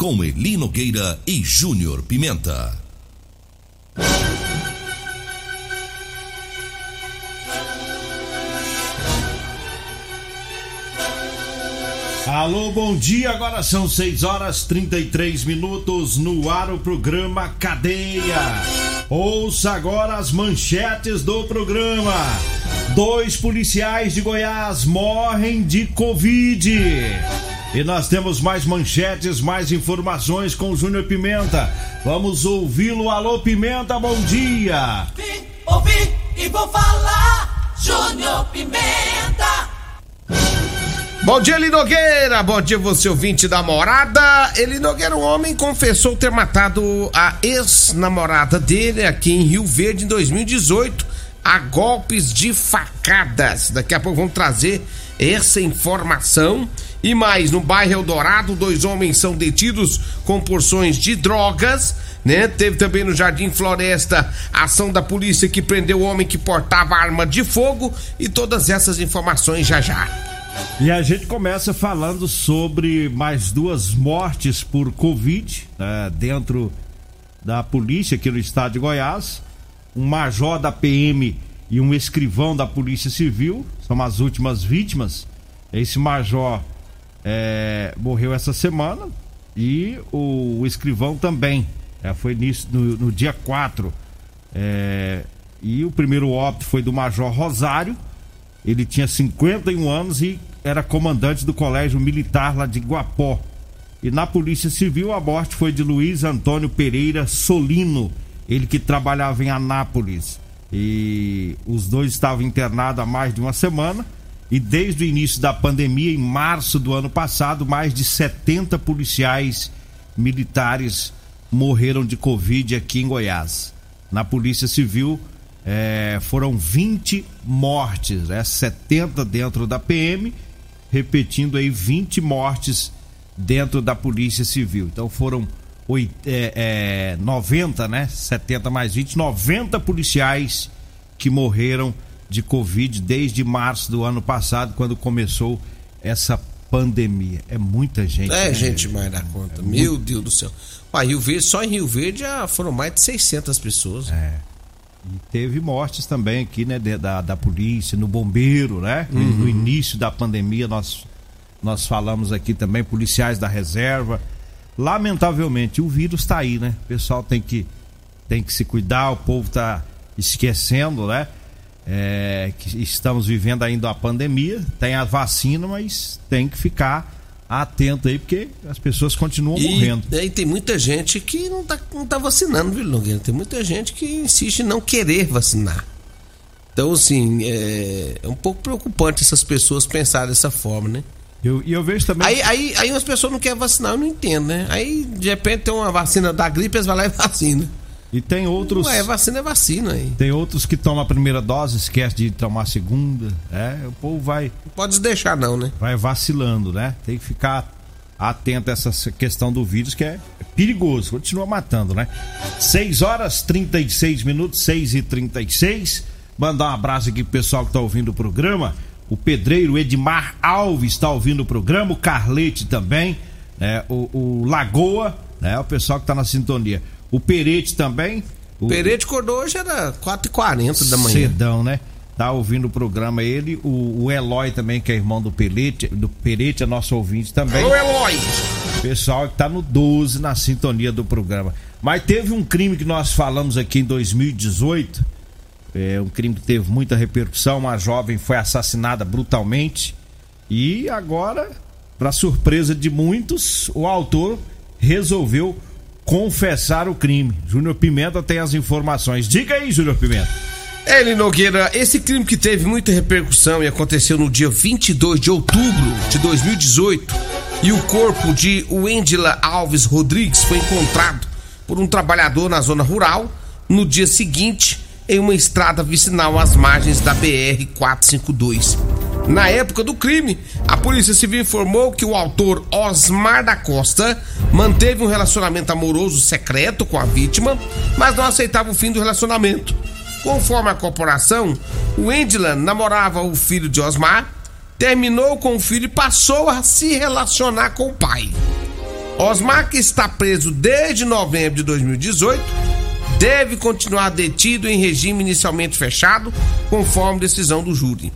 com Eli Nogueira e Júnior Pimenta. Alô, bom dia. Agora são 6 horas 33 minutos no ar o programa Cadeia. Ouça agora as manchetes do programa. Dois policiais de Goiás morrem de Covid. E nós temos mais manchetes, mais informações com o Júnior Pimenta. Vamos ouvi-lo. Alô, Pimenta, bom dia. Vim, ouvi e vou falar. Júnior Pimenta. Bom dia, Eli Nogueira. Bom dia, você ouvinte da morada. Eli Nogueira, um homem confessou ter matado a ex-namorada dele aqui em Rio Verde em 2018 a golpes de facadas. Daqui a pouco vamos trazer essa informação. E mais, no bairro Eldorado, dois homens são detidos com porções de drogas. Né? Teve também no Jardim Floresta ação da polícia que prendeu o homem que portava arma de fogo. E todas essas informações já já. E a gente começa falando sobre mais duas mortes por Covid né, dentro da polícia aqui no estado de Goiás. Um major da PM e um escrivão da Polícia Civil são as últimas vítimas. Esse major é, morreu essa semana e o, o escrivão também. É, foi nisso, no, no dia 4. É, e o primeiro óbito foi do Major Rosário. Ele tinha 51 anos e era comandante do Colégio Militar lá de Guapó. E na Polícia Civil a morte foi de Luiz Antônio Pereira Solino, ele que trabalhava em Anápolis. E os dois estavam internados há mais de uma semana. E desde o início da pandemia, em março do ano passado, mais de 70 policiais militares morreram de Covid aqui em Goiás. Na Polícia Civil é, foram 20 mortes, né? 70 dentro da PM, repetindo aí 20 mortes dentro da Polícia Civil. Então foram oit, é, é, 90, né? 70 mais 20, 90 policiais que morreram de Covid desde março do ano passado, quando começou essa pandemia. É muita gente. É né? gente mais da conta. É Meu muito- Deus do céu. Rio Verde, só em Rio Verde já foram mais de 600 pessoas. É. E teve mortes também aqui, né, da, da polícia, no bombeiro, né? No início da pandemia nós, nós falamos aqui também, policiais da reserva. Lamentavelmente, o vírus tá aí, né? O pessoal tem que, tem que se cuidar, o povo tá esquecendo, né? É, que estamos vivendo ainda a pandemia, tem a vacina, mas tem que ficar atento aí, porque as pessoas continuam E, morrendo. e tem muita gente que não tá, não tá vacinando, viu, Nogueira? Tem muita gente que insiste em não querer vacinar. Então, assim, é, é um pouco preocupante essas pessoas pensarem dessa forma, né? Eu- E eu, vejo também. Aí, aí, aí umas pessoas não querem vacinar, eu não entendo, né? Aí, de repente, tem uma vacina da gripe, eles vão lá e vacinam. E tem outros. Ué, vacina é vacina aí. Tem outros que tomam a primeira dose, esquece de tomar a segunda. É, o povo vai, Não pode deixar, não, né? vai vacilando, né? Tem que ficar atento a essa questão do vírus, que é perigoso, continua matando, né? 6 horas 36 minutos, 6 e 36 Mandar um abraço aqui pro pessoal que tá ouvindo o programa. O pedreiro Edmar Alves está ouvindo o programa, o Carlete também, né? o, o Lagoa, né? O pessoal que tá na sintonia. O Perete também. O Perete acordou hoje era 4h40 da manhã. Cedão, né? Tá ouvindo o programa ele, o, o Eloy também, que é irmão do Perete, do Perete, é nosso ouvinte também. Alô, Eloy! Pessoal que tá no 12 na sintonia do programa. Mas teve um crime que nós falamos aqui em 2018, é um crime que teve muita repercussão, uma jovem foi assassinada brutalmente e agora, para surpresa de muitos, o autor resolveu confessar o crime. Júnior Pimenta tem as informações. Diga aí, Júnior Pimenta. Eli Nogueira, esse crime que teve muita repercussão e aconteceu no dia 22 de outubro de 2018 e o corpo de Wendila Alves Rodrigues foi encontrado por um trabalhador na zona rural no dia seguinte em uma estrada vicinal às margens da BR 452. Na época do crime, a Polícia Civil informou que o autor Osmar da Costa manteve um relacionamento amoroso secreto com a vítima, mas não aceitava o fim do relacionamento. Conforme a corporação, o Endlan namorava o filho de Osmar, terminou com o filho e passou a se relacionar com o pai. Osmar, que está preso desde novembro de 2018, deve continuar detido em regime inicialmente fechado, conforme decisão do júri.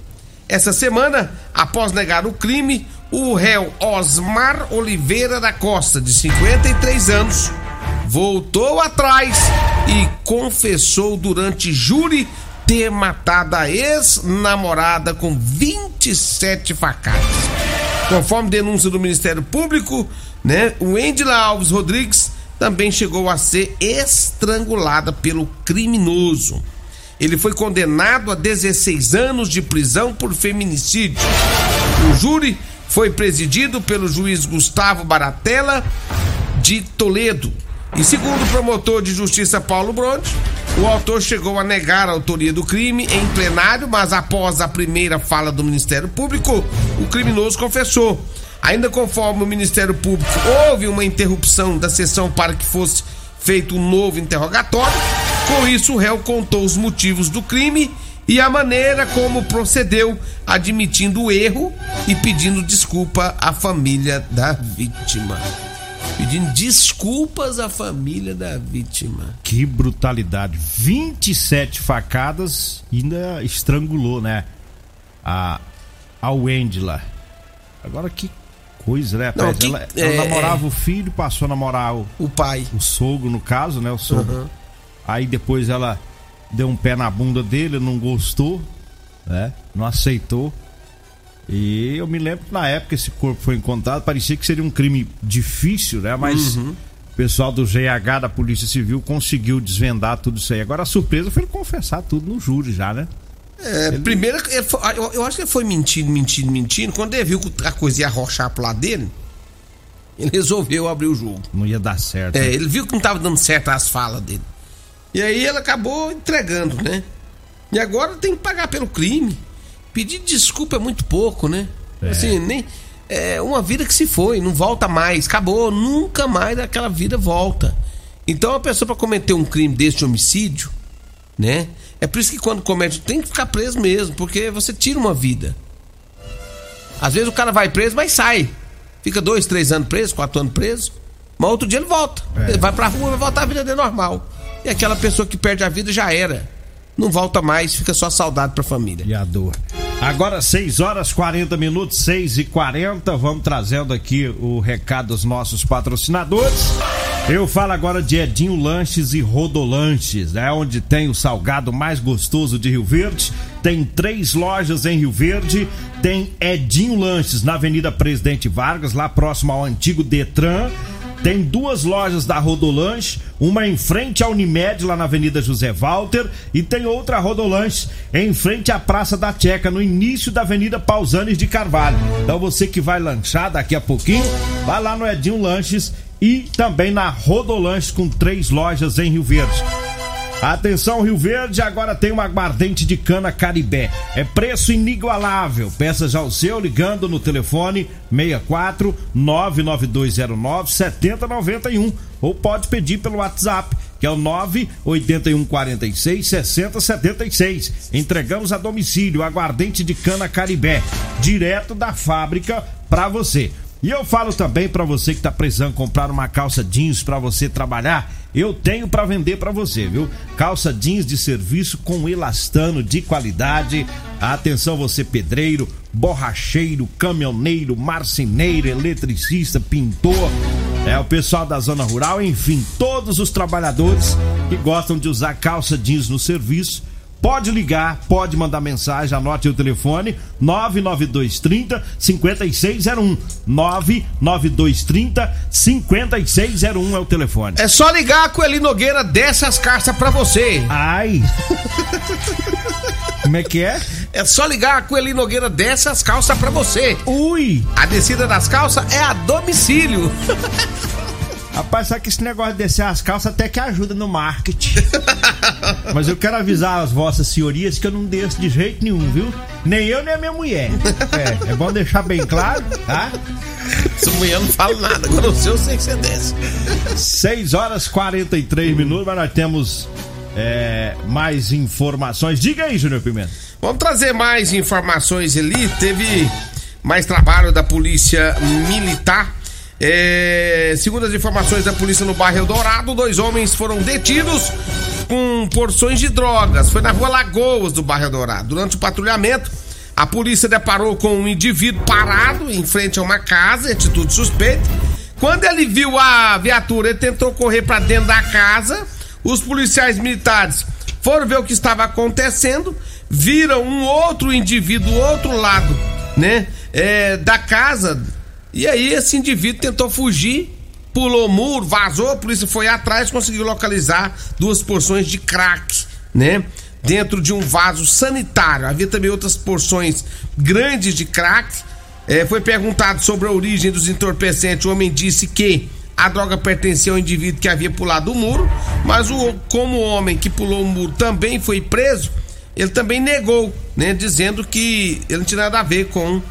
Essa semana, após negar o crime, o réu Osmar Oliveira da Costa, de 53 anos, voltou atrás e confessou durante júri ter matado a ex-namorada com 27 facadas. Conforme denúncia do Ministério Público, né, o Endila Alves Rodrigues também chegou a ser estrangulada pelo criminoso. Ele foi condenado a 16 anos de prisão por feminicídio. O júri foi presidido pelo juiz Gustavo Baratella de Toledo. E segundo o promotor de justiça Paulo Bronte, o autor chegou a negar a autoria do crime em plenário, mas após a primeira fala do Ministério Público, o criminoso confessou. Ainda conforme o Ministério Público, houve uma interrupção da sessão para que fosse feito um novo interrogatório. Com isso, o réu contou os motivos do crime e a maneira como procedeu, admitindo o erro e pedindo desculpa à família da vítima. Pedindo desculpas à família da vítima. Que brutalidade. 27 facadas e ainda estrangulou, né? A, a Wendla. Agora que coisa, né? Não, que- ela, ela é- namorava o filho, passou a namorar o, O pai. o sogro, no caso, né? O sogro. Uhum. Aí depois ela deu um pé na bunda dele, não gostou, né? Não aceitou. E eu me lembro que na época esse corpo foi encontrado, parecia que seria um crime difícil, né? Mas Uhum. o pessoal do GH da Polícia Civil conseguiu desvendar tudo isso aí. Agora a surpresa foi ele confessar tudo no júri já, né? É, primeiro, ele foi- eu, eu acho que ele foi mentindo, mentindo, mentindo. Quando ele viu que a coisa ia arrochar pro lado dele, ele resolveu abrir o jogo. Não ia dar certo. É, ele viu que não tava dando certo as falas dele. E aí ele acabou entregando, né? E agora tem que pagar pelo crime. Pedir desculpa é muito pouco, né? É. Assim, nem. É uma vida que se foi, não volta mais. Acabou, nunca mais aquela vida volta. Então a pessoa para cometer um crime desse de homicídio, né? É por isso que quando comete tem que ficar preso mesmo, porque você tira uma vida. Às vezes o cara vai preso, mas sai. Fica dois, três anos preso, quatro anos preso. Mas outro dia ele volta. É. Ele vai pra rua, vai voltar a vida dele normal. E aquela pessoa que perde a vida já era. Não volta mais, fica só saudade pra família. E a dor. Agora 6 horas 40 minutos, 6 e 40 Vamos trazendo aqui o recado dos nossos patrocinadores. Eu falo agora de Edinho Lanches e Rodolanches, né? Onde tem o salgado mais gostoso de Rio Verde. Tem três lojas em Rio Verde. Tem Edinho Lanches na Avenida Presidente Vargas, lá próximo ao antigo Detran. Tem duas lojas da Rodolanche, uma em frente à Unimed, lá na Avenida José Walter, e tem outra Rodolanche em frente à Praça da Checa, no início da Avenida Pausanes de Carvalho. Então você que vai lanchar daqui a pouquinho, vai lá no Edinho Lanches e também na Rodolanche com três lojas em Rio Verde. Atenção, Rio Verde, agora tem uma aguardente de cana Caribé. É preço inigualável. Peça já o seu ligando no telefone 64 99209 7091 ou pode pedir pelo WhatsApp, que é o 98146 6076. Entregamos a domicílio aguardente de cana Caribé, direto da fábrica para você. E eu falo também para você que tá precisando comprar uma calça jeans para você trabalhar, eu tenho para vender para você, viu? Calça jeans de serviço com elastano de qualidade. Atenção você pedreiro, borracheiro, caminhoneiro, marceneiro, eletricista, pintor, é o pessoal da zona rural, enfim, todos os trabalhadores que gostam de usar calça jeans no serviço Pode ligar, pode mandar mensagem, anote o telefone 99230 5601. 99230 5601 é o telefone. É só ligar com Eli Nogueira dessas cartas pra você. Ai. Como é que é? É só ligar com Eli Nogueira dessas calças pra você. Ui! A descida das calças é a domicílio. Rapaz, só que esse negócio de descer as calças até que ajuda no marketing. Mas eu quero avisar as vossas senhorias que eu não desço de jeito nenhum, viu? Nem eu, nem a minha mulher. É, é bom deixar bem claro, tá? Sua mulher não fala nada, agora o seu eu sei que você desce. 6 horas 43 minutos, mas nós temos é, mais informações. Diga aí, Júnior Pimenta. Vamos trazer mais informações ali. Teve mais trabalho da polícia militar é, segundo as informações da polícia no bairro Eldorado, dois homens foram detidos com porções de drogas. Foi na rua Lagoas do bairro Eldorado. Durante o patrulhamento, a polícia deparou com um indivíduo parado em frente a uma casa, em atitude suspeita. Quando ele viu a viatura, ele tentou correr para dentro da casa. Os policiais militares foram ver o que estava acontecendo, viram um outro indivíduo do outro lado, né, é, da casa e aí esse indivíduo tentou fugir, pulou o muro, vazou, a polícia foi atrás, conseguiu localizar duas porções de crack, né? Dentro de um vaso sanitário. Havia também outras porções grandes de crack. É, foi perguntado sobre a origem dos entorpecentes. O homem disse que a droga pertencia ao indivíduo que havia pulado o muro, mas o, como o homem que pulou o muro também foi preso, ele também negou, né? Dizendo que ele não tinha nada a ver com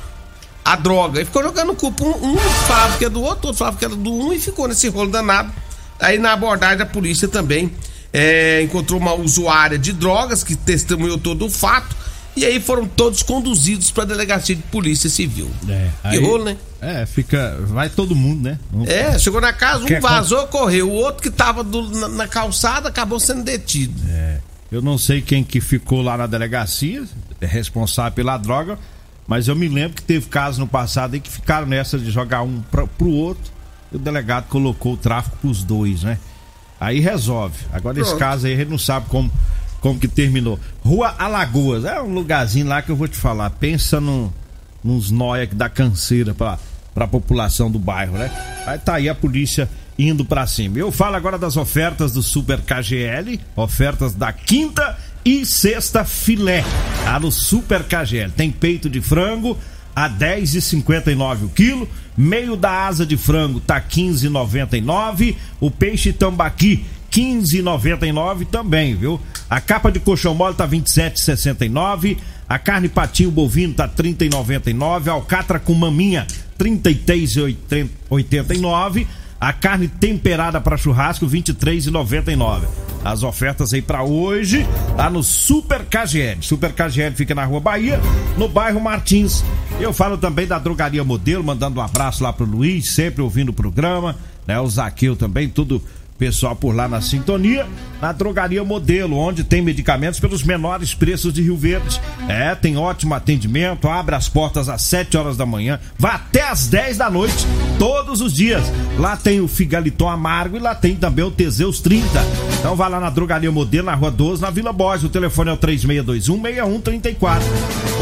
a droga. E ficou jogando culpa. Um, um falava que é do outro, outro falava que era do um e ficou nesse rolo danado. Aí na abordagem a polícia também é, encontrou uma usuária de drogas que testemunhou todo o fato. E aí foram todos conduzidos para a delegacia de polícia civil. É, aí, que rolo, né? É, fica. Vai todo mundo, né? É, chegou na casa, um vazou, correu. O outro que tava do, na, na, calçada acabou sendo detido. É. Eu não sei quem que ficou lá na delegacia, é responsável pela droga, mas eu me lembro que teve casos no passado aí que ficaram nessa de jogar um pra, pro outro e o delegado colocou o tráfico pros dois, né? Aí resolve. Agora Pronto. esse caso aí a gente não sabe como, como que terminou. Rua Alagoas, é um lugarzinho lá que eu vou te falar. Pensa num, nos noia que dá canseira pra, pra população do bairro, né? Aí tá aí a polícia indo para cima. Eu falo agora das ofertas do Super KGL, ofertas da quinta e sexta filé. Tá no Super KGL. Tem peito de frango a 10,59 o quilo, meio da asa de frango tá 15,99, o peixe tambaqui 15,99 também, viu? A capa de colchão mole tá 27,69, a carne patinho bovino tá 30,99, alcatra com maminha 33,89 a carne temperada para churrasco, R$ 23,99. As ofertas aí para hoje, tá no Super KGL. Super KGL fica na Rua Bahia, no bairro Martins. Eu falo também da Drogaria Modelo, mandando um abraço lá pro Luiz, sempre ouvindo o programa, né? O Zaqueu também, tudo pessoal por lá na sintonia, na Drogaria Modelo, onde tem medicamentos pelos menores preços de Rio Verde. É, tem ótimo atendimento, abre as portas às 7 horas da manhã, vai até às 10 da noite, todos os dias. Lá tem o Figaliton Amargo e lá tem também o Teseus 30. Então vai lá na Drogaria Modelo, na Rua 12, na Vila Borges. O telefone é o 3621-6134.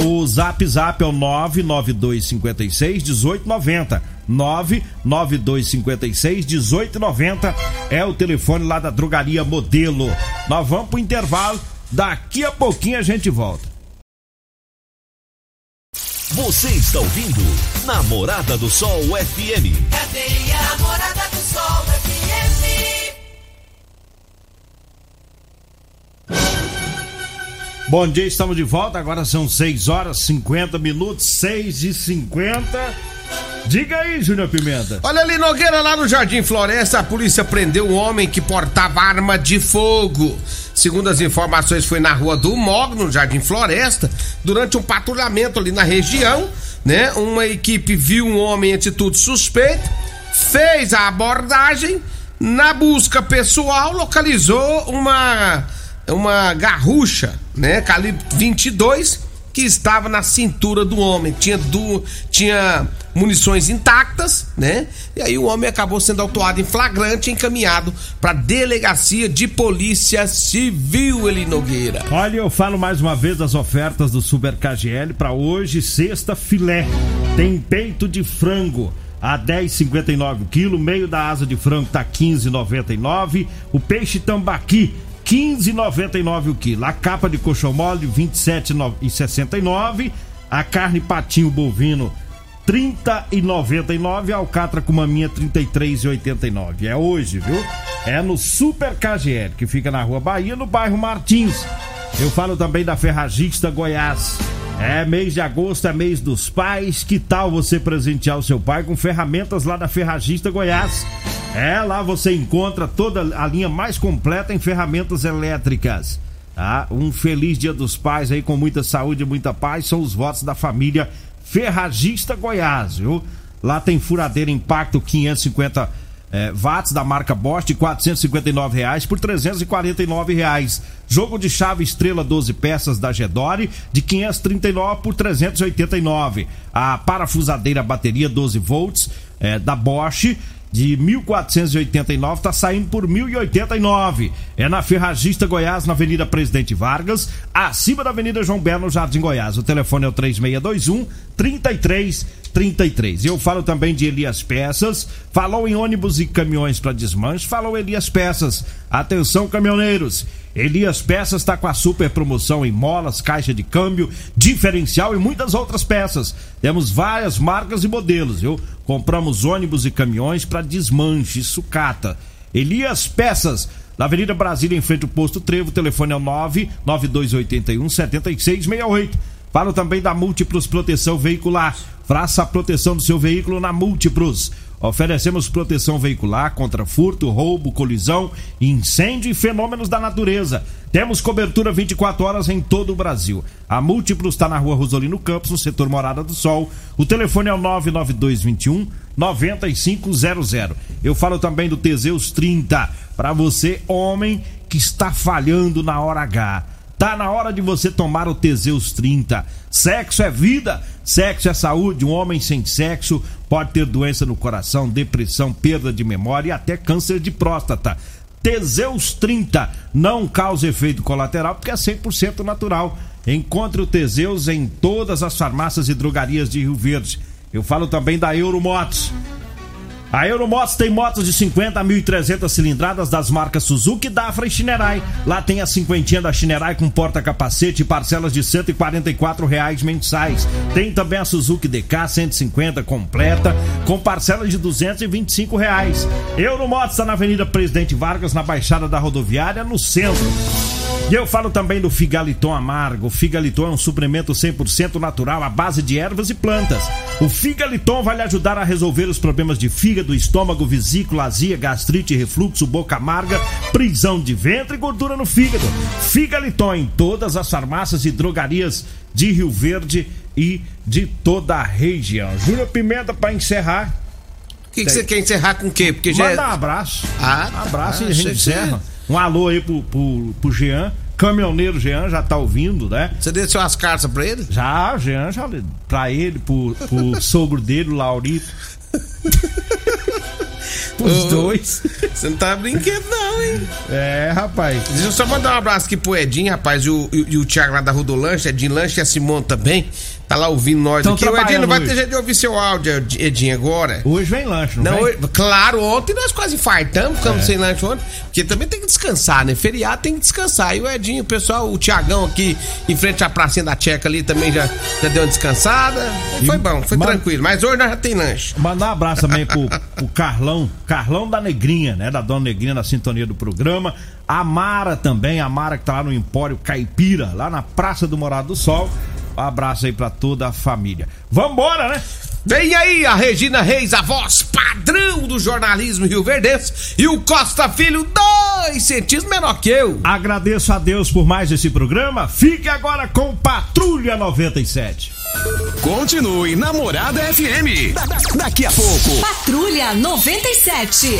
O Zap Zap é o 99256 1890. 99256 1890 é o telefone lá da Drogaria Modelo. Nós vamos pro intervalo, daqui a pouquinho a gente volta. Você está ouvindo Namorada do Sol FM. Cadê a Namorada do Sol FM? Bom dia, estamos de volta. Agora são 6 horas 50 minutos, 6 e 50 Diga aí, Júnior Pimenta. Olha ali, Nogueira, lá no Jardim Floresta, a polícia prendeu um homem que portava arma de fogo. Segundo as informações, foi na rua do Mog, no Jardim Floresta, durante um patrulhamento ali na região, né? Uma equipe viu um homem em atitude suspeita, fez a abordagem, na busca pessoal, localizou uma uma garrucha, né, calibre 22, que estava na cintura do homem. Tinha du, tinha munições intactas, né? E aí o homem acabou sendo autuado em flagrante e encaminhado para delegacia de polícia civil, Eli Nogueira. Olha, eu falo mais uma vez das ofertas do Super KGL para hoje, sexta filé. Tem peito de frango a 10,59 o quilo, meio da asa de frango tá 15,99, o peixe tambaqui 15,99 o quilo, a capa de coxão mole 27,69, a carne patinho bovino 30,99, a alcatra com maminha 33,89. É hoje, viu? É no Super KGL, que fica na Rua Bahia, no bairro Martins. Eu falo também da Ferragista Goiás. É mês de agosto, é mês dos pais. Que tal você presentear o seu pai com ferramentas lá da Ferragista Goiás? É, lá você encontra toda a linha mais completa em ferramentas elétricas. Tá? Um feliz Dia dos Pais aí com muita saúde e muita paz. São os votos da família Ferragista Goiás, viu? Lá tem furadeira Impacto 550 é, watts da marca Bosch de 459 reais por 349 reais. Jogo de chave estrela 12 peças da Gedore de 539 por 389. A parafusadeira bateria 12 volts é, da Bosch de 1489 está saindo por 1089. É na Ferragista Goiás, na Avenida Presidente Vargas, acima da Avenida João Belo, no Jardim Goiás. O telefone é o 3621 3333. Eu falo também de Elias Peças. Falou em ônibus e caminhões para desmanche. Falou Elias Peças. Atenção, caminhoneiros. Elias Peças está com a super promoção em molas, caixa de câmbio, diferencial e muitas outras peças. Temos várias marcas e modelos, viu? Compramos ônibus e caminhões para desmanche, sucata. Elias Peças, na Avenida Brasília, em frente ao posto Trevo, o telefone é o 99281 7668. Falo também da Múltiplos Proteção Veicular. Faça a proteção do seu veículo na Múltiplos. Oferecemos proteção veicular contra furto, roubo, colisão, incêndio e fenômenos da natureza. Temos cobertura 24 horas em todo o Brasil. A Múltiplos está na rua Rosolino Campos, no setor Morada do Sol. O telefone é o 99221 9500. Eu falo também do Teseus 30 para você, homem que está falhando na hora H. Tá na hora de você tomar o Teseus 30. Sexo é vida, sexo é saúde. Um homem sem sexo pode ter doença no coração, depressão, perda de memória e até câncer de próstata. Teseus 30 não causa efeito colateral porque é 100% natural. Encontre o Teseus em todas as farmácias e drogarias de Rio Verde. Eu falo também da Euromotos. A Euromotos tem motos de 50 a 1.300 cilindradas das marcas Suzuki, Dafra e Shinerai. Lá tem a cinquentinha da Shinerai com porta-capacete e parcelas de 144 reais mensais. Tem também a Suzuki DK 150 completa com parcelas de 225 reais. Euromotos está na Avenida Presidente Vargas, na Baixada da Rodoviária, no centro. E eu falo também do Figaliton Amargo. O Figaliton é um suplemento 100% natural à base de ervas e plantas. O Figaliton vai lhe ajudar a resolver os problemas de fígado, estômago, vesícula, azia, gastrite, refluxo, boca amarga, prisão de ventre e gordura no fígado. Figaliton em todas as farmácias e drogarias de Rio Verde e de toda a região. Júlio Pimenta para encerrar. O que, que você quer encerrar com o quê? Porque já. Manda um abraço. Ah, Um abraço ah, e a gente encerra. Um alô aí pro, pro, pro Jean. Caminhoneiro Jean já tá ouvindo, né? Você deixou as cartas pra ele? Já, Jean, já pra ele, pro, pro sogro dele, o Laurito. Os dois. Você não tá brincando, não, hein? É, rapaz. Deixa eu só mandar um abraço aqui pro Edinho, rapaz, e o, e, e o Thiago lá da Rodolanche, Edinho Lanche e a Simone também. Tá lá ouvindo nós Tão aqui. O Edinho, não vai ter jeito de ouvir seu áudio, Edinho, agora. Hoje vem lanche, não, Não, vem? hoje- claro, ontem nós quase infartamos, ficamos É. sem lanche ontem, porque também tem que descansar, né? Feriado tem que descansar. E o Edinho, o pessoal, o Tiagão aqui em frente à pracinha da Tcheca ali também já, já deu uma descansada. E foi bom, foi tranquilo. Mas hoje nós já tem lanche. Mandar um abraço também pro, pro Carlão, Carlão da Negrinha, né? Da Dona Negrinha na sintonia do programa. A Mara também, a Mara que tá lá no Empório Caipira, lá na Praça do Morado do Sol. Um abraço aí pra toda a família. Vambora, né? Vem aí a Regina Reis, a voz padrão do jornalismo Rio Verdense, e o Costa Filho, dois centímetros menor que eu. Agradeço a Deus por mais esse programa. Fique agora com Patrulha 97. Continue Namorada FM. Da- da- Daqui a pouco. Patrulha 97.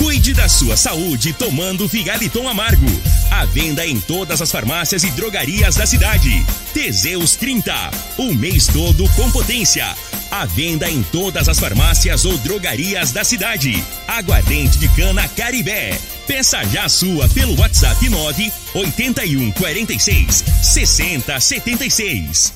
Cuide da sua saúde tomando Figaliton Amargo. À venda em todas as farmácias e drogarias da cidade. Teseus 30. O mês todo com potência. À venda em todas as farmácias ou drogarias da cidade. Aguardente de cana Caribé. Peça já a sua pelo WhatsApp 9 81 46 60 76.